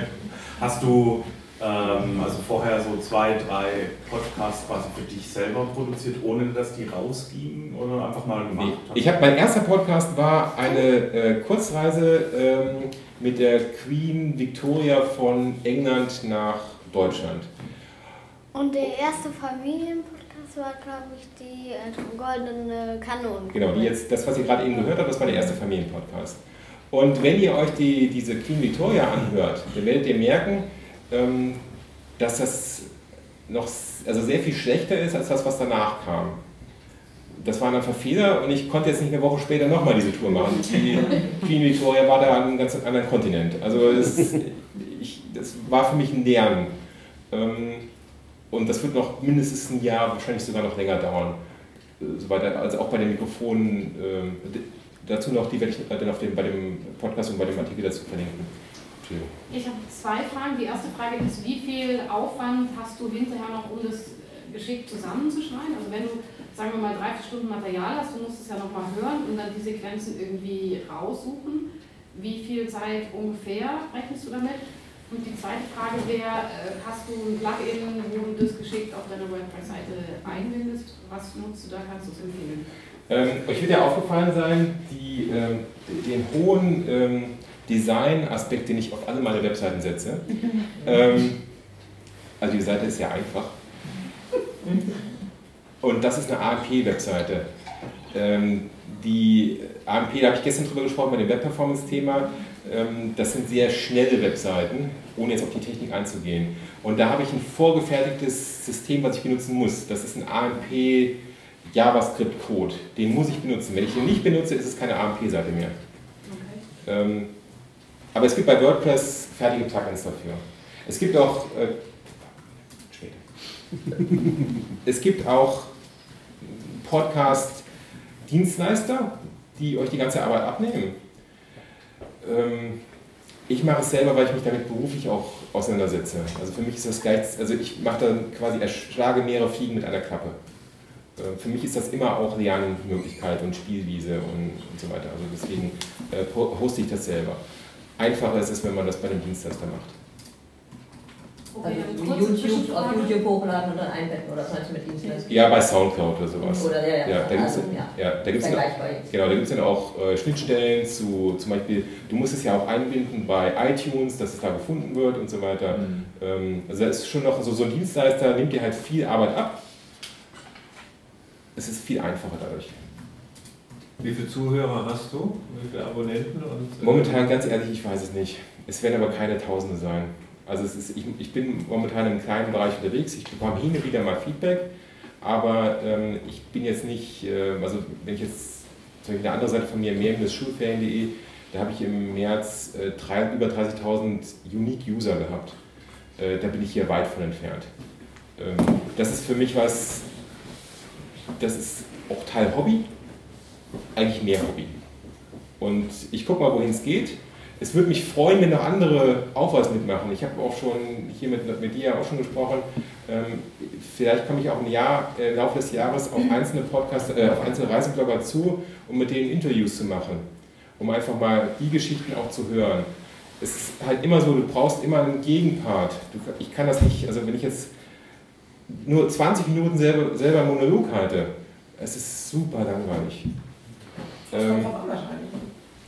Hast du ähm, also vorher so zwei, drei Podcasts quasi für dich selber produziert, ohne dass die rausgingen oder einfach mal gemacht hast?
Ich habe mein erster Podcast war eine äh, Kurzreise ähm, mit der Queen Victoria von England nach Deutschland.
Und der erste Familienpodcast war, glaube ich, die äh, goldene Kanone.
Genau, die jetzt, das, was ihr gerade eben gehört habt, das war der erste Familienpodcast. Und wenn ihr euch die, diese Queen Victoria anhört, dann werdet ihr merken, ähm, dass das noch also sehr viel schlechter ist als das, was danach kam. Das war ein einfach Fehler und ich konnte jetzt nicht eine Woche später nochmal diese Tour machen. Die [laughs] Queen Victoria war da an einem ganz anderen Kontinent. Also es, ich, das war für mich ein Lernen. Ähm, und das wird noch mindestens ein Jahr, wahrscheinlich sogar noch länger dauern. Äh, also auch bei den Mikrofonen. ähm, dazu noch, die werde ich dann auf dem, bei dem Podcast und bei dem Artikel dazu verlinken.
Ich habe zwei Fragen. Die erste Frage ist, wie viel Aufwand hast du hinterher noch, um das äh, geschickt zusammenzuschneiden? Also wenn du, sagen wir mal, drei, vier Stunden Material hast, du musst es ja nochmal hören und dann die Sequenzen irgendwie raussuchen. Wie viel Zeit ungefähr rechnest du damit? Und die zweite Frage wäre, äh, hast du ein Plugin, wo du das geschickt auf deiner WordPress-Seite einbindest? Was nutzt du da? Kannst du es empfehlen?
Ähm, euch wird ja aufgefallen sein, die, ähm, den hohen ähm, Design-Aspekt, den ich auf alle meine Webseiten setze. [laughs] ähm, also die Seite ist ja einfach. Und das ist eine AMP-Webseite. Ähm, die AMP, da habe ich gestern drüber gesprochen bei dem Web-Performance-Thema. Ähm, das sind sehr schnelle Webseiten, ohne jetzt auf die Technik einzugehen. Und da habe ich ein vorgefertigtes System, was ich benutzen muss. Das ist ein AMP JavaScript-Code. Den muss ich benutzen. Wenn ich den nicht benutze, ist es keine AMP-Seite mehr. Ähm, aber es gibt bei WordPress fertige Plugins dafür. Es gibt auch. Äh, später. [laughs] es gibt auch Podcast-Dienstleister, die euch die ganze Arbeit abnehmen. Ähm, ich mache es selber, weil ich mich damit beruflich auch auseinandersetze. Also für mich ist das gleich, also ich mache dann quasi, erschlage mehrere Fliegen mit einer Klappe. Äh, Für mich ist das immer auch Lernmöglichkeit und Spielwiese und, und so weiter. Also deswegen äh, po- hoste ich das selber. Einfacher ist es, wenn man das bei einem Dienstleister macht.
Also
kurze
YouTube, auf. YouTube hochladen und dann einbetten oder was meinst du mit Dienstleistung?
Ja, bei Soundcloud oder sowas.
Oder, ja, ja.
da gibt's,
Also, ja.
ja, da gibt's dann,
Vergleichbar jetzt.
genau, da gibt's dann auch äh, Schnittstellen zu, zum Beispiel, du musst es ja auch einbinden bei iTunes, dass es da gefunden wird und so weiter. Ähm, also da ist schon noch so, so ein Dienstleister, nimmt dir halt viel Arbeit ab. Es ist viel einfacher dadurch.
Wie viele Zuhörer hast du? Wie viele Abonnenten? Und, äh,
Momentan, ganz ehrlich, ich weiß es nicht. Es werden aber keine Tausende sein. Also ist, ich, ich bin momentan im kleinen Bereich unterwegs. Ich bekomme hin und wieder mal Feedback, aber ähm, ich bin jetzt nicht, äh, also wenn ich jetzt zum Beispiel eine andere Seite von mir, mehr-schulferien.de, da habe ich im März äh, drei, über 30.000 Unique User gehabt. Äh, da bin ich hier weit von entfernt. Ähm, das ist für mich was, das ist auch Teil Hobby, eigentlich mehr Hobby. Und ich gucke mal, wohin es geht. Es würde mich freuen, wenn noch andere auch was mitmachen. Ich habe auch schon hier mit, mit dir auch schon gesprochen. Ähm, vielleicht komme ich auch im Jahr, äh, Laufe des Jahres auf einzelne Podcasts, äh, auf einzelne Reiseblogger zu, um mit denen Interviews zu machen. Um einfach mal die Geschichten auch zu hören. Es ist halt immer so, du brauchst immer einen Gegenpart. Du, ich kann das nicht, also wenn ich jetzt nur 20 Minuten selber, selber Monolog halte, es ist super langweilig. Ähm,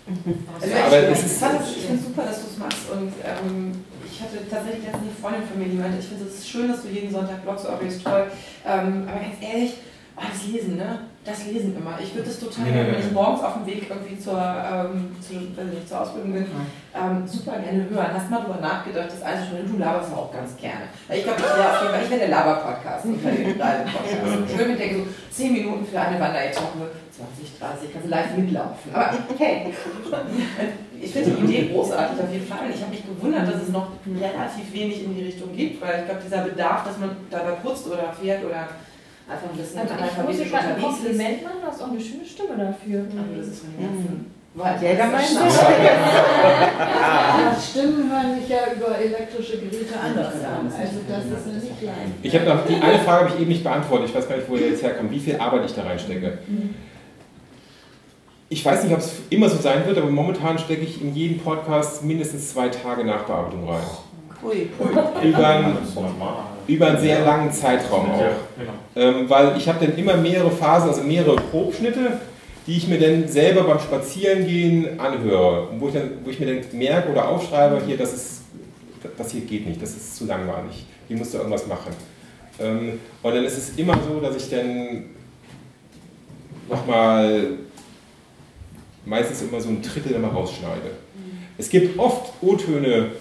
Also
Ja,
ich,
aber
ich, fand es- ich finde es super, dass du es machst und ähm, ich hatte tatsächlich letztens eine Freundin von mir, die meinte, ich finde es schön, dass du jeden Sonntag blogst, Audrey ist toll, ähm, aber ganz ehrlich, oh, das Lesen, ne? Das Lesen immer. Ich würde das total gerne, wenn ich morgens auf dem Weg irgendwie zur, ähm, zu, nicht, zur Ausbildung bin, ähm, super gerne hören. Hast mal drüber nachgedacht, das einzusprechen? Du laberst auch ganz gerne. Weil Ich glaube, ich wäre auf jeden Fall, ich wäre der Laber-Podcast, der. [laughs] Ich würde mir denken, so 10 Minuten für eine Wanderetappe, 20, 30, kannst du live mitlaufen. Aber hey, ich finde die Idee großartig auf jeden Fall. Ich habe mich gewundert, dass es noch relativ wenig in die Richtung gibt, weil ich glaube, dieser Bedarf, dass man dabei putzt oder fährt oder einfach ein bisschen
Also ich muss gerade ein. Kompliment machen, du hast auch eine schöne Stimme dafür.
Aber das ist von Herzen.
Jeder meint
Aber Stimmen hören sich ja über elektrische Geräte anders an. Also das ist ja nicht klein.
Ich habe noch die eine Frage habe ich eben nicht beantwortet. Ich weiß gar nicht, wo ihr jetzt herkommt, wie viel Arbeit ich da reinstecke. Ich weiß nicht, ob es immer so sein wird, aber momentan stecke ich in jeden Podcast mindestens zwei Tage Nachbearbeitung rein.
Ui.
Über einen, über einen sehr langen Zeitraum auch. Ähm, weil ich habe dann immer mehrere Phasen, also mehrere Probschnitte, die ich mir dann selber beim Spazierengehen anhöre. Und wo ich, dann, wo ich mir dann merke oder aufschreibe, hier, das, ist, das hier geht nicht, das ist zu langweilig. Hier musst du irgendwas machen. Ähm, und dann ist es immer so, dass ich dann nochmal meistens immer so ein Drittel immer rausschneide. Es gibt oft O-Töne,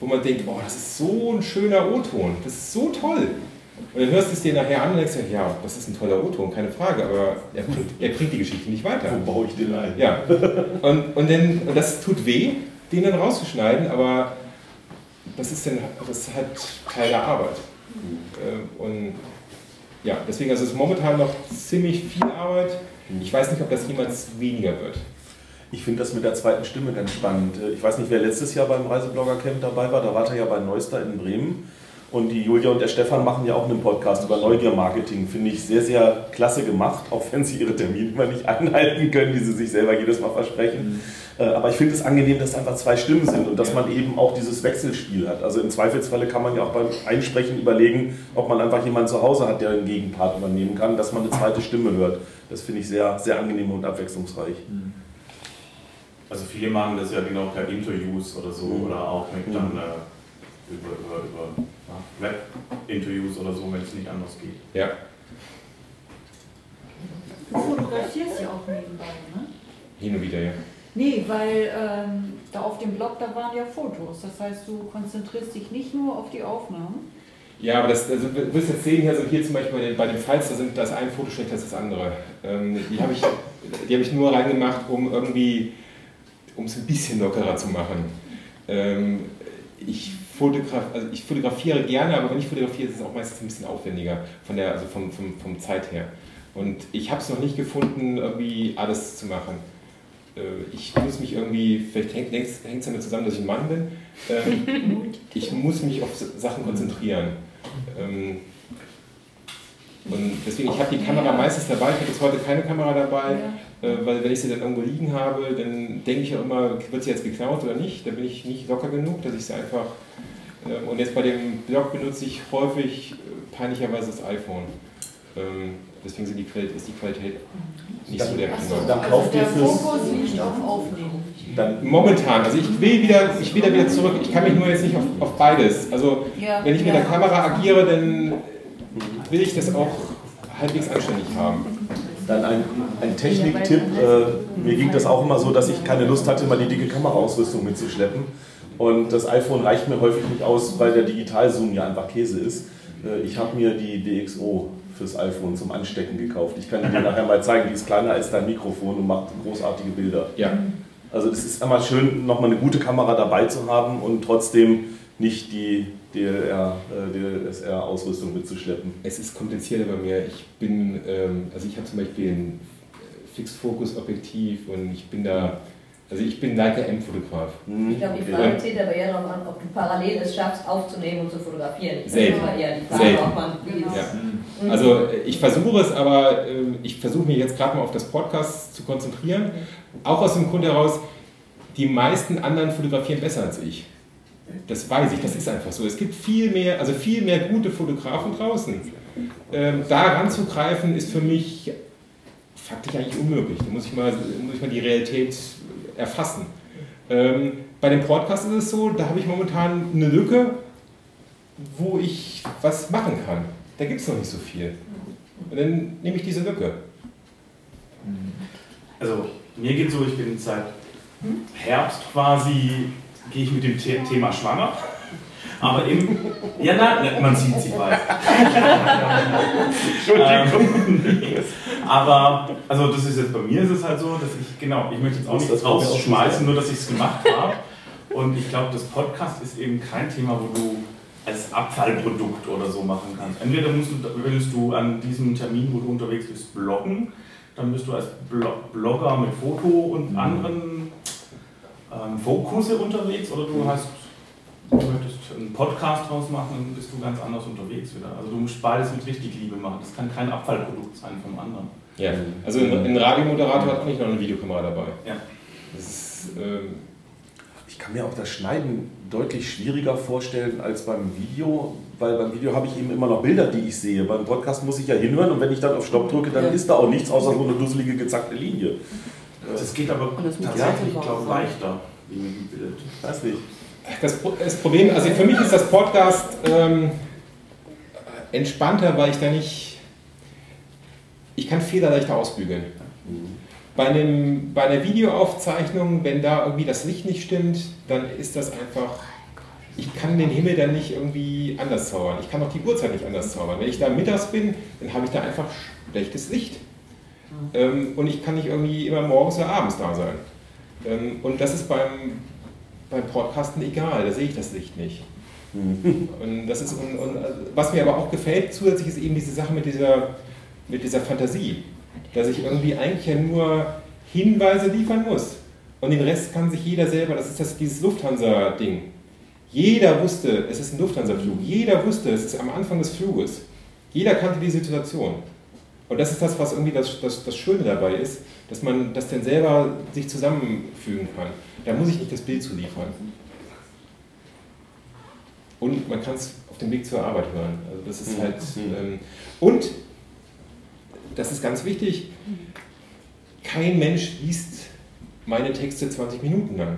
wo man denkt, oh, das ist so ein schöner O-Ton, das ist so toll. Und dann hörst du es dir nachher an und denkst, dir, ja, das ist ein toller O-Ton, keine Frage, aber er bringt, er bringt die Geschichte nicht weiter.
Wo baue ich den ein?
Ja. Und, und, dann, und das tut weh, den dann rauszuschneiden, aber das ist, dann, das ist halt Teil der Arbeit. Äh, Und ja, deswegen also es ist momentan noch ziemlich viel Arbeit. Ich weiß nicht, ob das jemals weniger wird.
Ich finde das mit der zweiten Stimme ganz spannend. Ich weiß nicht, wer letztes Jahr beim Reiseblogger-Camp dabei war. Da war er ja bei Neuster in Bremen. Und die Julia und der Stefan machen ja auch einen Podcast über Neugier-Marketing. Finde ich sehr, sehr klasse gemacht, auch wenn sie ihre Termine immer nicht [laughs] einhalten können, die sie sich selber jedes Mal versprechen. Äh, Aber ich finde es angenehm, dass es einfach zwei Stimmen sind und dass man eben auch dieses Wechselspiel hat. Also im Zweifelsfalle kann man ja auch beim Einsprechen überlegen, ob man einfach jemanden zu Hause hat, der einen Gegenpart übernehmen kann, dass man eine zweite Stimme hört. Das finde ich sehr, sehr angenehm und abwechslungsreich.
Also viele machen das ja genau per Interviews oder so
Mhm.
oder auch mit
Mhm.
dann äh, über, über, über ja, Web-Interviews oder so, wenn es nicht anders geht.
Ja.
Du fotografierst ja auch nebenbei, ne?
Hin und wieder, ja.
Nee, weil ähm, da auf dem Blog, da waren ja Fotos. Das heißt, du konzentrierst dich nicht nur auf die Aufnahmen.
Ja, aber das, also, du wirst jetzt sehen, also hier zum Beispiel bei den, Files, da sind das ein Foto schlechter als das andere. Ähm, die habe ich, die hab ich nur reingemacht, um irgendwie, um es ein bisschen lockerer zu machen. Ähm, ich Fotograf, also ich fotografiere gerne, aber wenn ich fotografiere, ist es auch meistens ein bisschen aufwendiger von der, also vom, vom, vom Zeit her. Und ich habe es noch nicht gefunden, irgendwie alles zu machen. Äh, Ich muss mich irgendwie, vielleicht hängt es damit zusammen, dass ich ein Mann bin. Ähm, [laughs] Ich muss mich auf Sachen konzentrieren. Ähm, Und deswegen, ich habe die Kamera meistens dabei. Ich habe jetzt heute keine Kamera dabei, weil wenn ich sie dann irgendwo liegen habe, dann denke ich ja immer, wird sie jetzt geklaut oder nicht? Da bin ich nicht locker genug, dass ich sie einfach. ähm, Und jetzt bei dem Blog benutze ich häufig äh, peinlicherweise das iPhone. Ähm, Deswegen sind die Qualität, ist die Qualität nicht so der
Achso, dann kauft ihr fürs-
Fokus liegt auf Aufnehmen.
Dann
Momentan, also ich will wieder, ich will da wieder zurück. Ich kann mich nur jetzt nicht auf, auf beides. Also
Ja.
wenn ich mit
Ja.
der Kamera agiere, dann will ich das auch halbwegs anständig haben.
Dann ein, ein Techniktipp. Äh, mir ging das auch immer so, dass ich keine Lust hatte, immer die dicke Kameraausrüstung mitzuschleppen. Und das iPhone reicht mir häufig nicht aus, weil der Digitalzoom ja einfach Käse ist. Äh, ich habe mir die DxO fürs iPhone zum Anstecken gekauft. Ich kann dir nachher mal zeigen, die ist kleiner als dein Mikrofon und macht großartige Bilder.
Ja.
Also das ist immer schön, nochmal eine gute Kamera dabei zu haben und trotzdem nicht die DLR, äh, DSLR-Ausrüstung mitzuschleppen.
Es ist komplizierter bei mir. Ich bin, ähm, also ich habe zum Beispiel ein äh, Fixfokus-Objektiv und ich bin da, also ich bin Leica M-Fotograf.
Ich glaube, die Frage zählt aber eher darauf an, ob du parallel es schaffst, aufzunehmen und zu fotografieren. Ich
Selten.
glaube, eher die Frage,
Selten.
ob man wie es-
Ja.
Mhm.
Also äh, ich versuche es, aber äh, ich versuche mich jetzt gerade mal auf das Podcast zu konzentrieren. Auch aus dem Grund heraus, die meisten anderen fotografieren besser als ich. Das weiß ich, das ist einfach so. Es gibt viel mehr, also viel mehr gute Fotografen draußen. Ähm, da ranzugreifen ist für mich faktisch eigentlich unmöglich. Da muss ich mal, muss ich mal die Realität erfassen. Ähm, bei dem Podcast ist es so, da habe ich momentan eine Lücke, wo ich was machen kann. Da gibt es noch nicht so viel. Und dann nehme ich diese Lücke.
Also mir geht so, ich bin seit Herbst quasi, gehe ich mit dem The Thema schwanger. Aber im, ja, na, man sieht sie bald.
Entschuldigung.
Ähm, aber, also das ist jetzt bei mir ist es halt so, dass ich, genau, ich möchte jetzt auch nichts rausschmeißen, nur dass ich es gemacht habe. Und ich glaube, das Podcast ist eben kein Thema, wo du als Abfallprodukt oder so machen kannst. Entweder musst du, willst du an diesem Termin, wo du unterwegs bist, bloggen, dann bist du als Blo- Blogger mit Foto und anderen ähm, Fokusse unterwegs oder du hast, du möchtest einen Podcast draus machen, dann bist du ganz anders unterwegs wieder. Also du musst beides mit richtig Liebe machen. Das kann kein Abfallprodukt sein vom anderen.
Ja, also ein, ein Radiomoderator hat auch nicht noch eine Videokamera dabei.
Ja.
Das ist, ähm,
Ich kann mir auch das Schneiden deutlich schwieriger vorstellen als beim Video, weil beim Video habe ich eben immer noch Bilder, die ich sehe. Beim Podcast muss ich ja hinhören und wenn ich dann auf Stopp drücke, dann
Ja.
ist da auch nichts außer so eine dusselige, gezackte Linie.
Das geht aber
das
tatsächlich, glaube ich,
war-
leichter wie.
Weiß nicht.
das, das Problem, also für mich ist das Podcast ähm, entspannter, weil ich da nicht. Ich kann Fehler leichter ausbügeln. Bei, einem, bei einer Videoaufzeichnung, wenn da irgendwie das Licht nicht stimmt, dann ist das einfach. Ich kann den Himmel dann nicht irgendwie anders zaubern. Ich kann auch die Uhrzeit nicht anders zaubern. Wenn ich da mittags bin, dann habe ich da einfach schlechtes Licht. Ähm, und ich kann nicht irgendwie immer morgens oder abends da sein. Ähm, und das ist beim, beim Podcasten egal, da sehe ich das Licht nicht. Und das ist, und, und, also, was mir aber auch gefällt zusätzlich ist eben diese Sache mit dieser, mit dieser Fantasie, dass ich irgendwie eigentlich ja nur Hinweise liefern muss. Und den Rest kann sich jeder selber, das ist das, dieses Lufthansa-Ding. Jeder wusste, es ist ein Lufthansa-Flug. Jeder wusste, es ist am Anfang des Fluges. Jeder kannte die Situation. Und das ist das, was irgendwie das, das, das Schöne dabei ist, dass man das dann selber sich zusammenfügen kann. Da muss ich nicht das Bild zu liefern. Und man kann es auf dem Weg zur Arbeit hören. Also das ist halt.
Mhm.
Ähm, und das ist ganz wichtig, kein Mensch liest meine Texte 20 Minuten lang.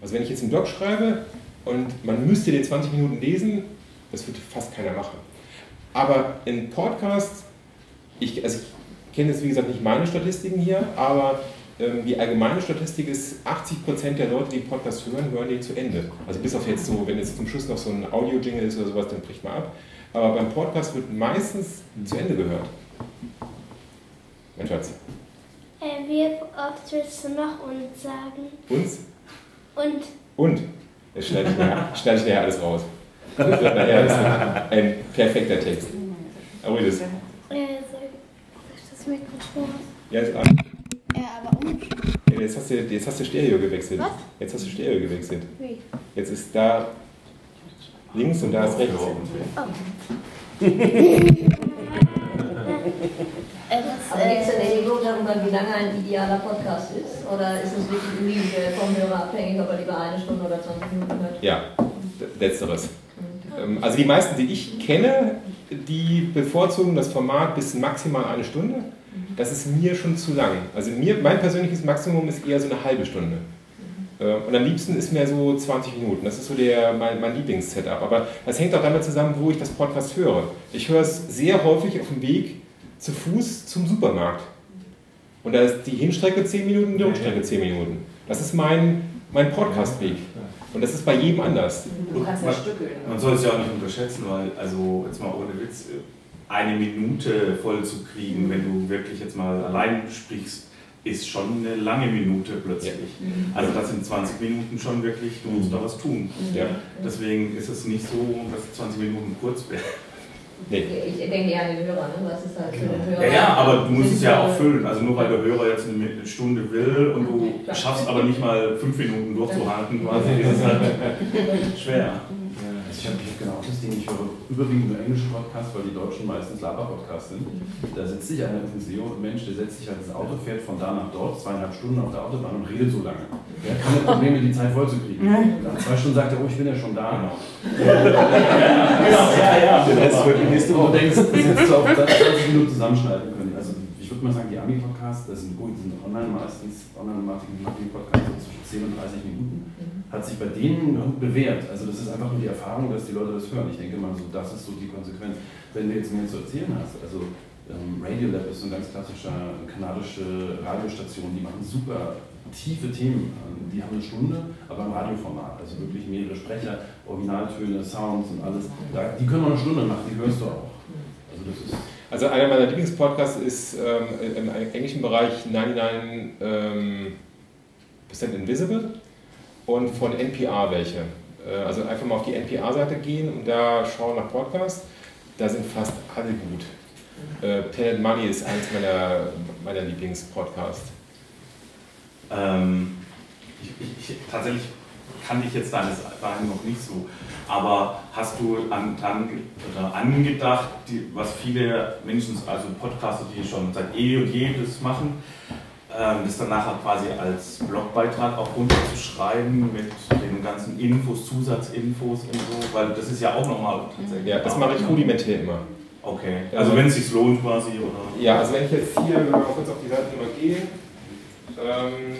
Also wenn ich jetzt einen Blog schreibe und man müsste den 20 Minuten lesen, das wird fast keiner machen. Aber in Podcast, ich, also ich kenne jetzt wie gesagt nicht meine Statistiken hier, aber ähm, die allgemeine Statistik ist, 80% der Leute, die den Podcast hören, hören den zu Ende. Also bis auf jetzt so, wenn jetzt zum Schluss noch so ein Audio-Jingle ist oder sowas, dann bricht man ab. Aber beim Podcast wird meistens zu Ende gehört. Mein Schatz.
Äh, wie oft willst du noch und sagen?
Uns
Und
und Das schneide ich nachher, schneide ich nachher alles raus. Das nachher wird ein perfekter Text. Aber das,
Äh, soll ich das Mikrofon?
ja, ist an.
Ja, aber umstellen.
Ja, Jetzt hast, du, jetzt hast du Stereo gewechselt.
Was?
Jetzt hast du Stereo gewechselt.
Wie?
Jetzt ist da links und da ist rechts.
Oh. [laughs] Äh,
Aber gibt es
äh,
eine Regelung darüber, wie lange ein idealer Podcast ist? Oder ist es wirklich individuell vom Hörer abhängig, ob er lieber eine Stunde oder 20 Minuten hört?
Ja, letzteres. Ähm, Also die meisten, die ich kenne, die bevorzugen das Format bis maximal eine Stunde. Das ist mir schon zu lang. Also mir, mein persönliches Maximum ist eher so eine halbe Stunde. Äh, Und am liebsten ist mir so 20 Minuten. Das ist so der, mein, mein Lieblings-Setup. Aber das hängt auch damit zusammen, wo ich das Podcast höre. Ich höre es sehr häufig auf dem Weg zu Fuß zum Supermarkt. Und da ist die Hinstrecke 10 Minuten, die Rückstrecke 10 Minuten. Das ist mein, mein Podcast-Weg. Und das ist bei jedem anders.
Du kannst ja
Man-
stückeln.
Man soll es ja auch nicht unterschätzen, weil, also jetzt mal ohne Witz, eine Minute voll zu kriegen, wenn du wirklich jetzt mal allein sprichst, ist schon eine lange Minute plötzlich.
Mhm.
Also das sind 20 Minuten schon wirklich, du musst da was tun.
Ja.
Deswegen ist es nicht so, dass 20 Minuten kurz wären.
Nee.
Ich denke eher an den Hörer, ne? Was ist halt für den Hörer?
Ja, ja, aber du musst es ja auch füllen. Also nur weil der Hörer jetzt eine Stunde will und du schaffst aber nicht mal fünf Minuten durchzuhalten, quasi, ist es halt [laughs] schwer.
Ich habe hab genau das Ding, ich höre überwiegend nur englische Podcasts, weil die Deutschen meistens Laber-Podcasts sind. Da sitzt sich einer See und ein Mensch, der setzt sich halt ins Auto, fährt von da nach dort, zweieinhalb Stunden auf der Autobahn und redet so lange. Der hat keine Probleme, die Zeit voll zu kriegen. Nach zwei Stunden sagt er, oh, ich bin ja schon da. Genau, ja, ja.
Der Rest wird nächste
Und
Woche.
du denkst, das hättest du auf 20 Minuten zusammenschneiden können. Also würde mal sagen, die Ami-Podcasts, das sind gut, die sind online meistens, Online-Marketing-Podcasts so zwischen 10 und 30 Minuten. Hat sich bei denen bewährt. Also das ist einfach nur die Erfahrung, dass die Leute das hören. Ich denke mal so, das ist so die Konsequenz. Wenn du jetzt mehr zu erzählen hast, also ähm, Radiolab ist so eine ganz klassische kanadische Radiostation, die machen super tiefe Themen. Die haben eine Stunde, aber im Radioformat. Also wirklich mehrere Sprecher, Originaltöne, Sounds und alles. Die können wir eine Stunde machen, die hörst du auch. Also das ist
Also einer meiner Lieblingspodcasts ist ähm, im englischen Bereich 99% ähm, Invisible und von NPR welche. Äh, also einfach mal auf die NPR-Seite gehen und da schauen nach Podcasts. Da sind fast alle gut. Äh, Planet Money ist eines meiner, meiner Lieblingspodcasts.
Ähm, ich, ich, ich, tatsächlich kannte ich jetzt deines dahin noch nicht so. Aber hast du an, dran oder angedacht, die, was viele Menschen, also Podcaster, die schon seit eh und je das machen, ähm, das dann nachher quasi als Blogbeitrag auch runterzuschreiben mit den ganzen Infos, Zusatzinfos und so, weil das ist ja auch nochmal tatsächlich.
Ja, das mache ich rudimentär immer.
Okay, also wenn es sich lohnt quasi, oder?
Ja, also wenn ich jetzt hier wenn wir mal kurz auf die Seite mal gehe, ähm,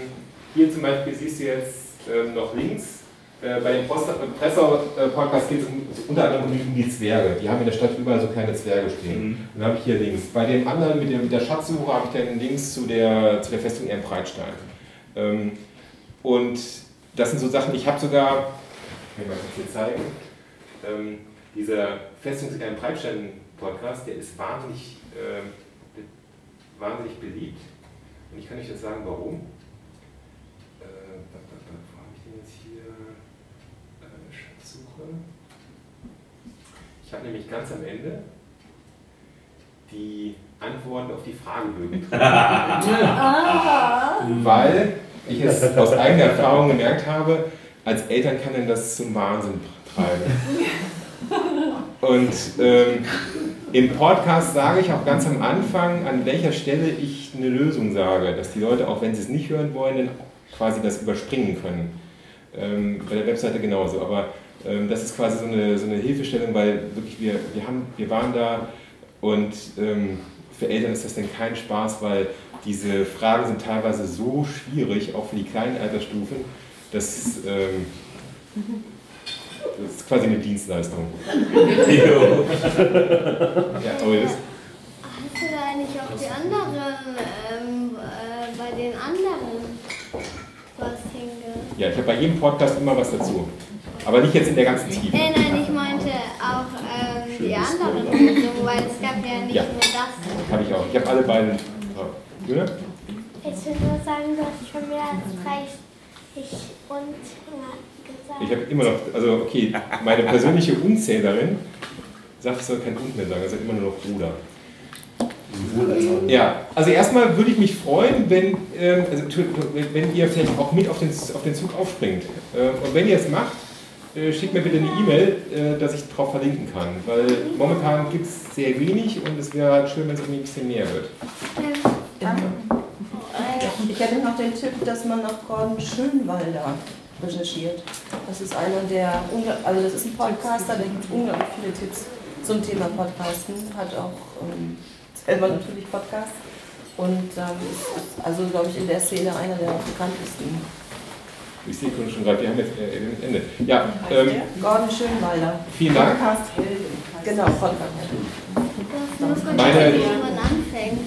hier zum Beispiel siehst du jetzt ähm, noch links, äh, bei dem Pressau-Podcast geht es um, unter anderem um die Zwerge. Die haben in der Stadt überall so kleine Zwerge stehen.
Mhm.
Und dann habe ich hier links. Bei dem anderen mit der, mit der Schatzsuche habe ich dann links zu der, zu der Festung Ehrenbreitstein. Ähm, und das sind so Sachen, ich habe sogar, kann ich mal kurz hier zeigen, ähm, dieser Festung Ehrenbreitstein-Podcast, der ist wahnsinnig, ähm, wahnsinnig beliebt. Und ich kann euch jetzt sagen, warum. Äh, wo habe ich denn jetzt hier? Äh, Schatzsuche. Ich habe nämlich ganz am Ende die Antworten auf die Fragebögen drin.
Ah.
Weil ich es aus eigener Erfahrung gemerkt habe, als Eltern kann denn das zum Wahnsinn treiben. Und ähm, im Podcast sage ich auch ganz am Anfang, an welcher Stelle ich eine Lösung sage, dass die Leute, auch wenn sie es nicht hören wollen, dann quasi das überspringen können. Ähm, bei der Webseite genauso. Aber das ist quasi so eine, so eine Hilfestellung, weil wirklich wir, wir, haben, wir waren da und ähm, für Eltern ist das dann kein Spaß, weil diese Fragen sind teilweise so schwierig, auch für die kleinen Altersstufen, dass ähm, das ist quasi eine Dienstleistung. [laughs] ja, aber das,
Hast du da eigentlich auch die anderen, ähm, äh, bei den anderen was hinge...
ja, ich habe bei jedem Podcast immer was dazu. Aber nicht jetzt in der ganzen Tiefe.
Nein, nein, ich meinte auch ähm, die anderen Lösungen, weil es gab ja nicht
Ja.
nur das.
Habe ich auch. Ich habe alle beiden. Julia?
Ich will nur sagen, du hast schon mehr als drei Ich und gesagt.
Ich habe immer noch, also okay, meine persönliche Unzählerin sagt, ich soll kein Und mehr sagen, er sagt immer nur noch Bruder. Ja, also erstmal würde ich mich freuen, wenn, ähm, also, wenn ihr vielleicht auch mit auf den, auf den Zug aufspringt. Ähm, und wenn ihr es macht, äh, schickt mir bitte eine E-Mail, äh, dass ich darauf verlinken kann. Weil momentan gibt es sehr wenig und es wäre halt schön, wenn es irgendwie ein bisschen mehr wird.
Ich hätte noch den Tipp, dass man nach Gordon Schönwalder recherchiert. Das ist einer der, also das ist ein Podcaster, der gibt unglaublich viele Tipps zum Thema Podcasten, hat auch ähm, selber natürlich Podcasts und ähm, ist also, glaube ich, in der Szene einer der bekanntesten.
Ich sehe schon gerade, wir haben jetzt äh, Ende. Ja, ähm,
Gordon Schönwalder.
Vielen Dank.
Podcast Genau, Podcast
Meine-.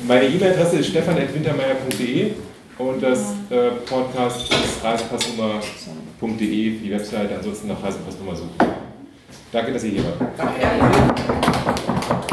Meine E-Mail-Adresse ist stefan.wintermeier.de und das äh, Podcast ist reisepassnummer.de, die Webseite, ansonsten nach Reisepassnummer suchen. Danke, dass ihr hier wart.
Danke.